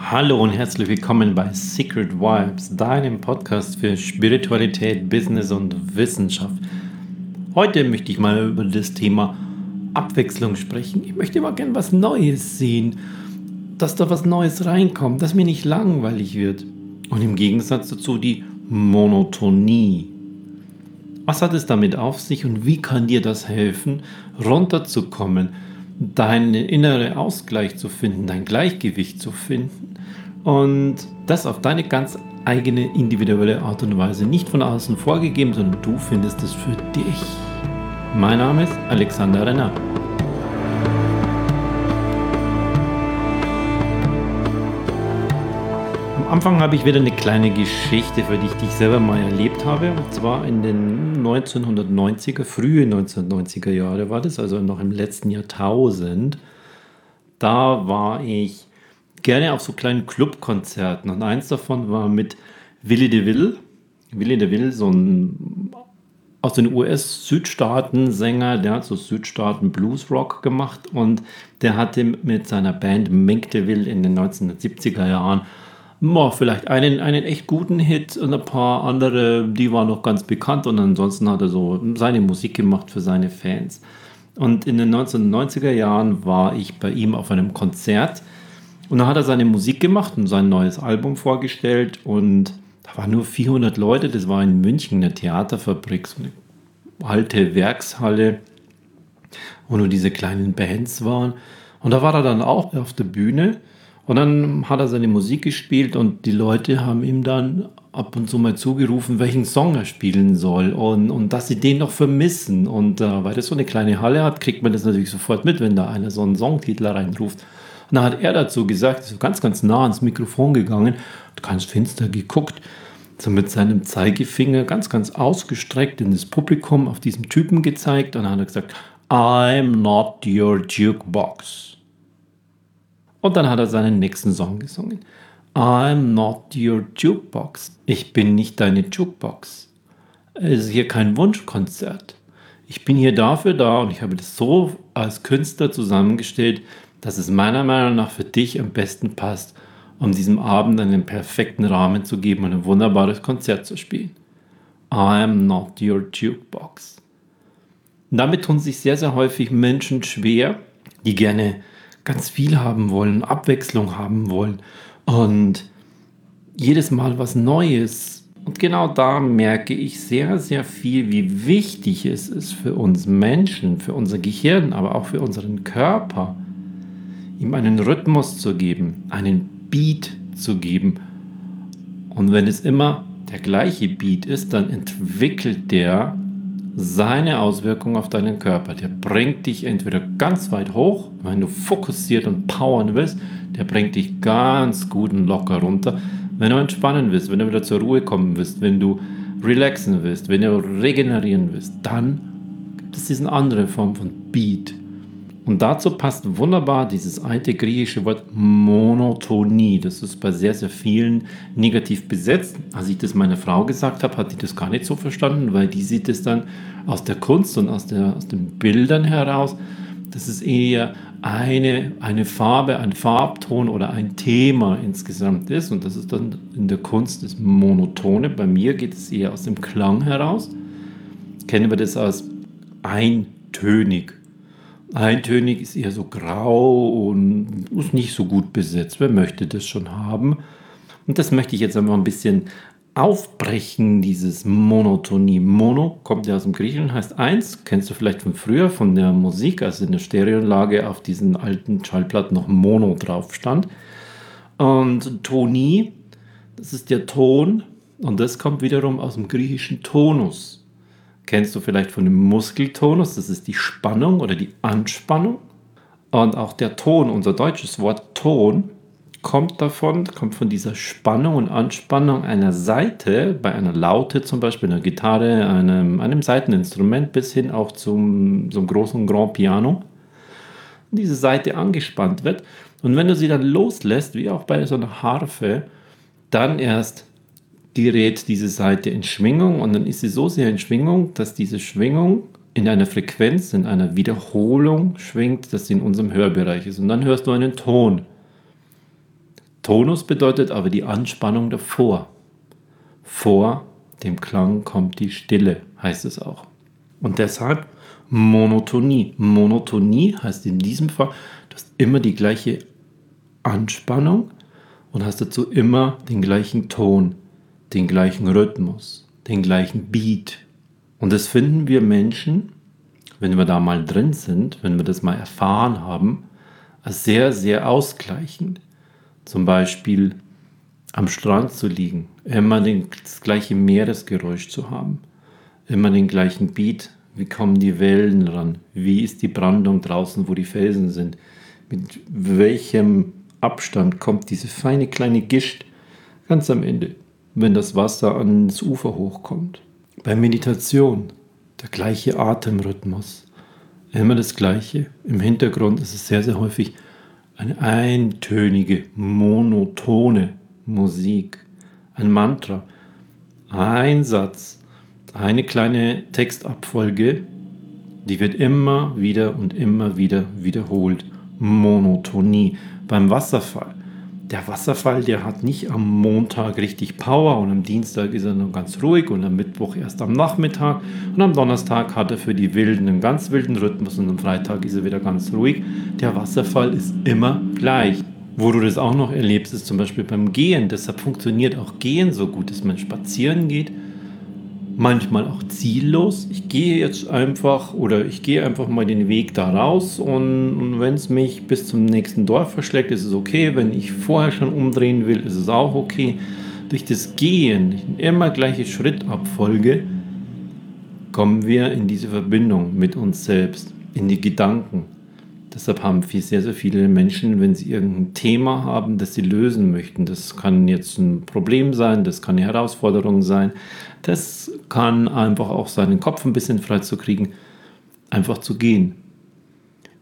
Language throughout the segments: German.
Hallo und herzlich willkommen bei Secret Vibes, deinem Podcast für Spiritualität, Business und Wissenschaft. Heute möchte ich mal über das Thema Abwechslung sprechen. Ich möchte mal gern was Neues sehen, dass da was Neues reinkommt, dass mir nicht langweilig wird. Und im Gegensatz dazu die Monotonie. Was hat es damit auf sich und wie kann dir das helfen, runterzukommen, deinen inneren Ausgleich zu finden, dein Gleichgewicht zu finden und das auf deine ganz eigene individuelle Art und Weise, nicht von außen vorgegeben, sondern du findest es für dich. Mein Name ist Alexander Renner. Anfang habe ich wieder eine kleine Geschichte, für die ich dich selber mal erlebt habe. Und zwar in den 1990er, frühe 1990er Jahre war das, also noch im letzten Jahrtausend. Da war ich gerne auf so kleinen Clubkonzerten und eins davon war mit Willy DeVille. Willy DeVille, so ein aus den US-Südstaaten-Sänger, der hat so Südstaaten-Blues-Rock gemacht und der hatte mit seiner Band Mink DeVille in den 1970er Jahren oh, vielleicht einen, einen echt guten Hit und ein paar andere, die waren noch ganz bekannt und ansonsten hat er so seine Musik gemacht für seine Fans. Und in den 1990er Jahren war ich bei ihm auf einem Konzert und da hat er seine Musik gemacht und sein neues Album vorgestellt und da waren nur 400 Leute, das war in München eine Theaterfabrik, so eine alte Werkshalle, wo nur diese kleinen Bands waren. Und da war er dann auch auf der Bühne und dann hat er seine Musik gespielt und die Leute haben ihm dann ab und zu mal zugerufen, welchen Song er spielen soll und, und dass sie den noch vermissen. Und äh, weil das so eine kleine Halle hat, kriegt man das natürlich sofort mit, wenn da einer so einen Songtitel reinruft. Und dann hat er dazu gesagt, so ganz, ganz nah ans Mikrofon gegangen, ganz finster geguckt, so mit seinem Zeigefinger ganz, ganz ausgestreckt in das Publikum auf diesen Typen gezeigt und dann hat er gesagt, I'm not your jukebox. Und dann hat er seinen nächsten Song gesungen. I'm not your jukebox. Ich bin nicht deine Jukebox. Es ist hier kein Wunschkonzert. Ich bin hier dafür da und ich habe das so als Künstler zusammengestellt, dass es meiner Meinung nach für dich am besten passt, um diesem Abend einen perfekten Rahmen zu geben und ein wunderbares Konzert zu spielen. I am not your jukebox. Und damit tun sich sehr, sehr häufig Menschen schwer, die gerne ganz viel haben wollen, Abwechslung haben wollen und jedes Mal was Neues. Und genau da merke ich sehr, sehr viel, wie wichtig es ist für uns Menschen, für unser Gehirn, aber auch für unseren Körper, ihm einen Rhythmus zu geben, einen Beat zu geben. Und wenn es immer der gleiche Beat ist, dann entwickelt der seine Auswirkungen auf deinen Körper. Der bringt dich entweder ganz weit hoch, wenn du fokussiert und powern willst, der bringt dich ganz gut und locker runter. Wenn du entspannen willst, wenn du wieder zur Ruhe kommen willst, wenn du relaxen willst, wenn du regenerieren willst, dann gibt es diese andere Form von Beat. Und dazu passt wunderbar dieses alte griechische Wort Monotonie. Das ist bei sehr, sehr vielen negativ besetzt. Als ich das meiner Frau gesagt habe, hat die das gar nicht so verstanden, weil die sieht es dann aus der Kunst und aus, der, aus den Bildern heraus. Das ist eher eine, eine Farbe, ein Farbton oder ein Thema insgesamt ist. Und das ist dann in der Kunst das Monotone. Bei mir geht es eher aus dem Klang heraus. Kennen wir das als eintönig Eintönig ist eher so grau und ist nicht so gut besetzt. Wer möchte das schon haben? Und das möchte ich jetzt einmal ein bisschen aufbrechen, dieses Monotonie. Mono kommt ja aus dem Griechischen, heißt eins. Kennst du vielleicht von früher, von der Musik, als in der Stereoanlage auf diesen alten Schallplatten noch Mono drauf stand. Und Tonie, das ist der Ton. Und das kommt wiederum aus dem griechischen Tonus kennst du vielleicht von dem Muskeltonus, das ist die Spannung oder die Anspannung. Und auch der Ton, unser deutsches Wort Ton, kommt davon, kommt von dieser Spannung und Anspannung einer Seite, bei einer Laute zum Beispiel, einer Gitarre, einem, einem Seiteninstrument bis hin auch zum, zum großen Grand Piano. Diese Seite angespannt wird. Und wenn du sie dann loslässt, wie auch bei so einer Harfe, dann erst gerät diese Seite in Schwingung und dann ist sie so sehr in Schwingung, dass diese Schwingung in einer Frequenz, in einer Wiederholung schwingt, dass sie in unserem Hörbereich ist. Und dann hörst du einen Ton. Tonus bedeutet aber die Anspannung davor. Vor dem Klang kommt die Stille, heißt es auch. Und deshalb Monotonie. Monotonie heißt in diesem Fall, du hast immer die gleiche Anspannung und hast dazu immer den gleichen Ton, den gleichen Rhythmus, den gleichen Beat. Und das finden wir Menschen, wenn wir da mal drin sind, wenn wir das mal erfahren haben, als sehr, sehr ausgleichend. Zum Beispiel am Strand zu liegen, immer das gleiche Meeresgeräusch zu haben, immer den gleichen Beat, wie kommen die Wellen ran, wie ist die Brandung draußen, wo die Felsen sind, mit welchem Abstand kommt diese feine kleine Gischt ganz am Ende, wenn das Wasser ans Ufer hochkommt. Bei Meditation der gleiche Atemrhythmus, immer das gleiche. Im Hintergrund ist es sehr, sehr häufig eine eintönige, monotone Musik, ein Mantra, ein Satz, eine kleine Textabfolge, die wird immer wieder und immer wieder wiederholt. Monotonie beim Wasserfall der Wasserfall, der hat nicht am Montag richtig Power und am Dienstag ist er noch ganz ruhig und am Mittwoch erst am Nachmittag und am Donnerstag hat er für die Wilden einen ganz wilden Rhythmus und am Freitag ist er wieder ganz ruhig. Der Wasserfall ist immer gleich. Wo du das auch noch erlebst, ist zum Beispiel beim Gehen. Deshalb funktioniert auch Gehen so gut, dass man spazieren geht manchmal auch ziellos. Ich gehe jetzt einfach oder ich gehe einfach mal den Weg da raus und, und wenn es mich bis zum nächsten Dorf verschlägt, ist es okay. Wenn ich vorher schon umdrehen will, ist es auch okay. Durch das Gehen, immer gleiche Schrittabfolge, kommen wir in diese Verbindung mit uns selbst, in die Gedanken. Deshalb haben viel, sehr, sehr viele Menschen, wenn sie irgendein Thema haben, das sie lösen möchten, das kann jetzt ein Problem sein, das kann eine Herausforderung sein, das kann einfach auch sein, den Kopf ein bisschen frei zu kriegen, einfach zu gehen.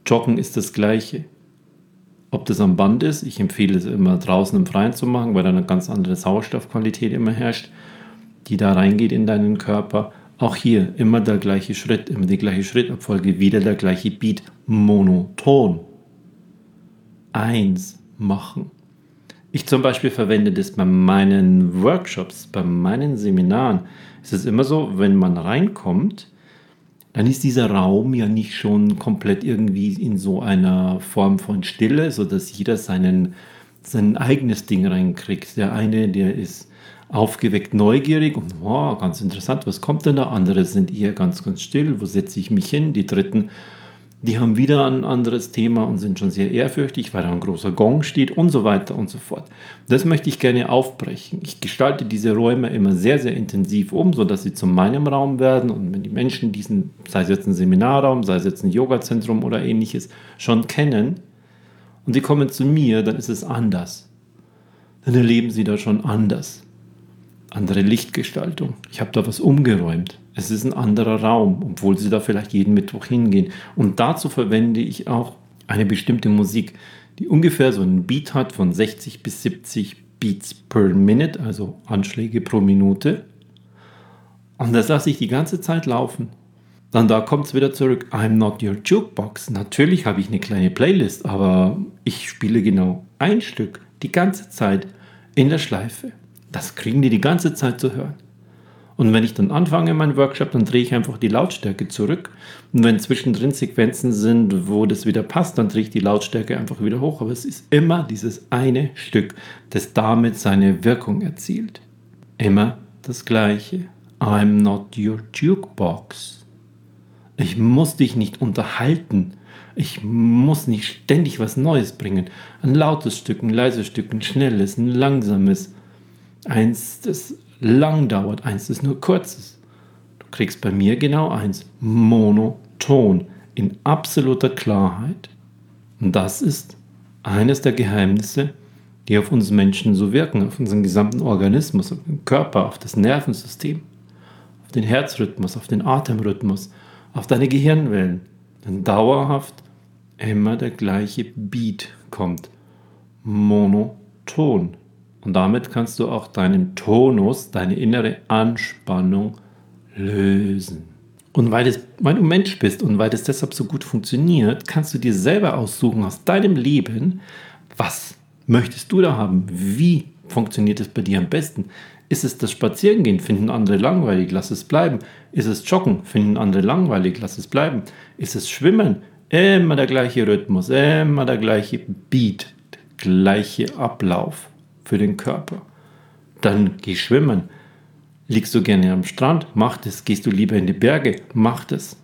Joggen ist das Gleiche. Ob das am Band ist, ich empfehle es immer draußen im Freien zu machen, weil da eine ganz andere Sauerstoffqualität immer herrscht, die da reingeht in deinen Körper. Auch hier immer der gleiche Schritt, immer die gleiche Schrittabfolge, wieder der gleiche Beat, monoton. Eins machen. Ich zum Beispiel verwende das bei meinen Workshops, bei meinen Seminaren. Es ist immer so, wenn man reinkommt, dann ist dieser Raum ja nicht schon komplett irgendwie in so einer Form von Stille, sodass jeder seinen, sein eigenes Ding reinkriegt. Der eine, der ist aufgeweckt neugierig und wow, ganz interessant, was kommt denn da? Andere sind eher ganz, ganz still, wo setze ich mich hin? Die dritten die haben wieder ein anderes Thema und sind schon sehr ehrfürchtig, weil da ein großer Gong steht und so weiter und so fort. Das möchte ich gerne aufbrechen. Ich gestalte diese Räume immer sehr, sehr intensiv um, sodass sie zu meinem Raum werden und wenn die Menschen diesen, sei es jetzt ein Seminarraum, sei es jetzt ein Yogazentrum oder ähnliches, schon kennen und sie kommen zu mir, dann ist es anders. Dann erleben sie da schon anders. Andere Lichtgestaltung. Ich habe da was umgeräumt. Es ist ein anderer Raum, obwohl sie da vielleicht jeden Mittwoch hingehen. Und dazu verwende ich auch eine bestimmte Musik, die ungefähr so einen Beat hat von 60 bis 70 Beats per Minute, also Anschläge pro Minute. Und das lasse ich die ganze Zeit laufen. Dann da kommt es wieder zurück. I'm not your jukebox. Natürlich habe ich eine kleine Playlist, aber ich spiele genau ein Stück die ganze Zeit in der Schleife. Das kriegen die die ganze Zeit zu hören. Und wenn ich dann anfange meinen Workshop, dann drehe ich einfach die Lautstärke zurück. Und wenn zwischendrin Sequenzen sind, wo das wieder passt, dann drehe ich die Lautstärke einfach wieder hoch. Aber es ist immer dieses eine Stück, das damit seine Wirkung erzielt. Immer das Gleiche. I'm not your jukebox. Ich muss dich nicht unterhalten. Ich muss nicht ständig was Neues bringen. Ein lautes Stück, ein leises Stück, ein schnelles, ein langsames. Eins, das lang dauert, eins ist nur kurzes. Du kriegst bei mir genau eins, monoton, in absoluter Klarheit. Und das ist eines der Geheimnisse, die auf uns Menschen so wirken, auf unseren gesamten Organismus, auf den Körper, auf das Nervensystem, auf den Herzrhythmus, auf den Atemrhythmus, auf deine Gehirnwellen. Denn dauerhaft immer der gleiche Beat kommt. Monoton. Und damit kannst du auch deinen Tonus, deine innere Anspannung lösen. Und weil, das, weil du Mensch bist und weil das deshalb so gut funktioniert, kannst du dir selber aussuchen aus deinem Leben, was möchtest du da haben? Wie funktioniert es bei dir am besten? Ist es das Spazierengehen? Finden andere langweilig? Lass es bleiben. Ist es Joggen? Finden andere langweilig? Lass es bleiben. Ist es Schwimmen? Immer der gleiche Rhythmus, immer der gleiche Beat, der gleiche Ablauf für den Körper. Dann geh schwimmen. Liegst du gerne am Strand? Mach das. Gehst du lieber in die Berge? Mach das.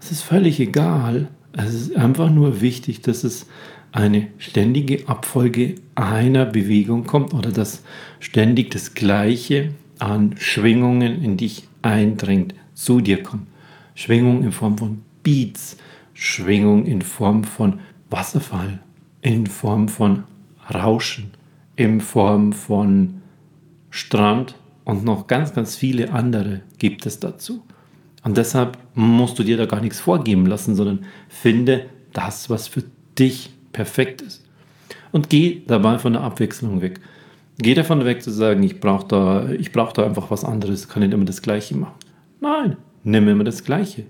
Es ist völlig egal. Es ist einfach nur wichtig, dass es eine ständige Abfolge einer Bewegung kommt oder dass ständig das Gleiche an Schwingungen in dich eindringt, zu dir kommt. Schwingung in Form von Beats, Schwingung in Form von Wasserfall, in Form von Rauschen, in Form von Strand und noch ganz, ganz viele andere gibt es dazu. Und deshalb musst du dir da gar nichts vorgeben lassen, sondern finde das, was für dich perfekt ist. Und geh dabei von der Abwechslung weg. Geh davon weg zu sagen, ich brauche da, brauch da einfach was anderes, kann nicht immer das Gleiche machen. Nein, nimm immer das Gleiche.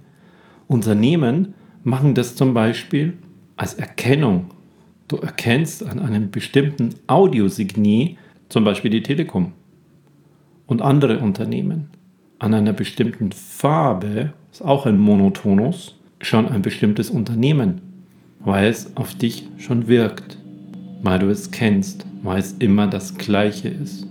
Unternehmen machen das zum Beispiel als Erkennung. Du erkennst an einem bestimmten Audiosignie, zum Beispiel die Telekom und andere Unternehmen, an einer bestimmten Farbe, ist auch ein Monotonus, schon ein bestimmtes Unternehmen weil es auf dich schon wirkt, weil du es kennst, weil es immer das Gleiche ist.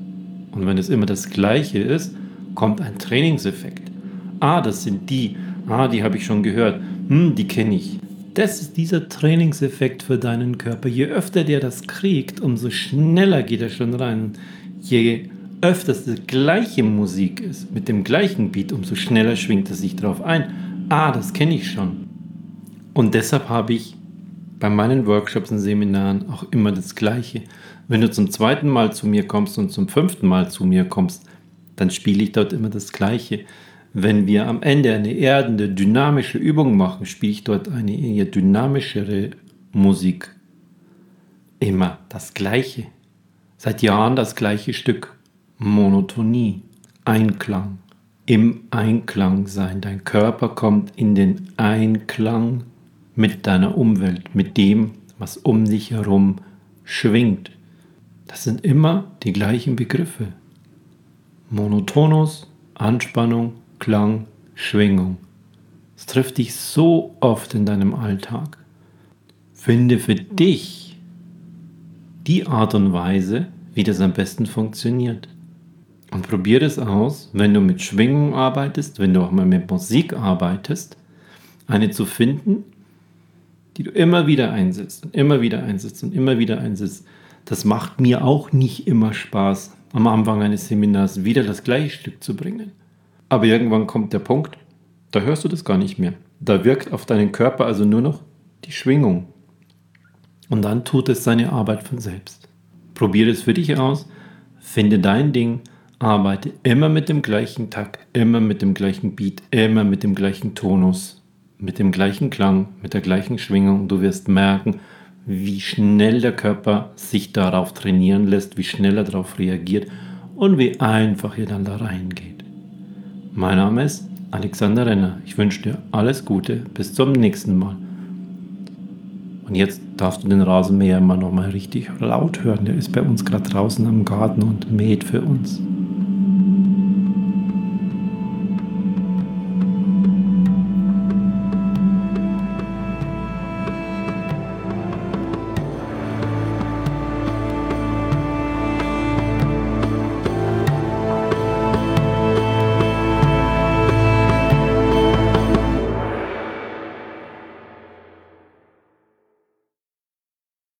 Und wenn es immer das Gleiche ist, kommt ein Trainingseffekt. Ah, das sind die. Ah, die habe ich schon gehört. Hm, die kenne ich. Das ist dieser Trainingseffekt für deinen Körper. Je öfter der das kriegt, umso schneller geht er schon rein. Je öfter es die gleiche Musik ist, mit dem gleichen Beat, umso schneller schwingt er sich drauf ein. Ah, das kenne ich schon. Und deshalb habe ich bei meinen Workshops und Seminaren auch immer das Gleiche. Wenn du zum zweiten Mal zu mir kommst und zum fünften Mal zu mir kommst, dann spiele ich dort immer das Gleiche. Wenn wir am Ende eine erdende, dynamische Übung machen, spiele ich dort eine eher dynamischere Musik. Immer das Gleiche. Seit Jahren das gleiche Stück. Monotonie, Einklang. Im Einklang sein. Dein Körper kommt in den Einklang mit deiner Umwelt, mit dem, was um dich herum schwingt. Das sind immer die gleichen Begriffe. Monotonus, Anspannung, Klang, Schwingung. Es trifft dich so oft in deinem Alltag. Finde für dich die Art und Weise, wie das am besten funktioniert. Und probiere es aus, wenn du mit Schwingung arbeitest, wenn du auch mal mit Musik arbeitest, eine zu finden, die du immer wieder einsetzt und immer wieder einsetzt und immer wieder einsetzt. Das macht mir auch nicht immer Spaß, am Anfang eines Seminars wieder das gleiche Stück zu bringen. Aber irgendwann kommt der Punkt, da hörst du das gar nicht mehr. Da wirkt auf deinen Körper also nur noch die Schwingung. Und dann tut es seine Arbeit von selbst. Probiere es für dich aus, finde dein Ding, arbeite immer mit dem gleichen Takt, immer mit dem gleichen Beat, immer mit dem gleichen Tonus mit dem gleichen Klang, mit der gleichen Schwingung. Du wirst merken, wie schnell der Körper sich darauf trainieren lässt, wie schnell er darauf reagiert und wie einfach er dann da reingeht. Mein Name ist Alexander Renner. Ich wünsche dir alles Gute. Bis zum nächsten Mal. Und jetzt darfst du den Rasenmäher immer noch mal richtig laut hören. Der ist bei uns gerade draußen am Garten und mäht für uns.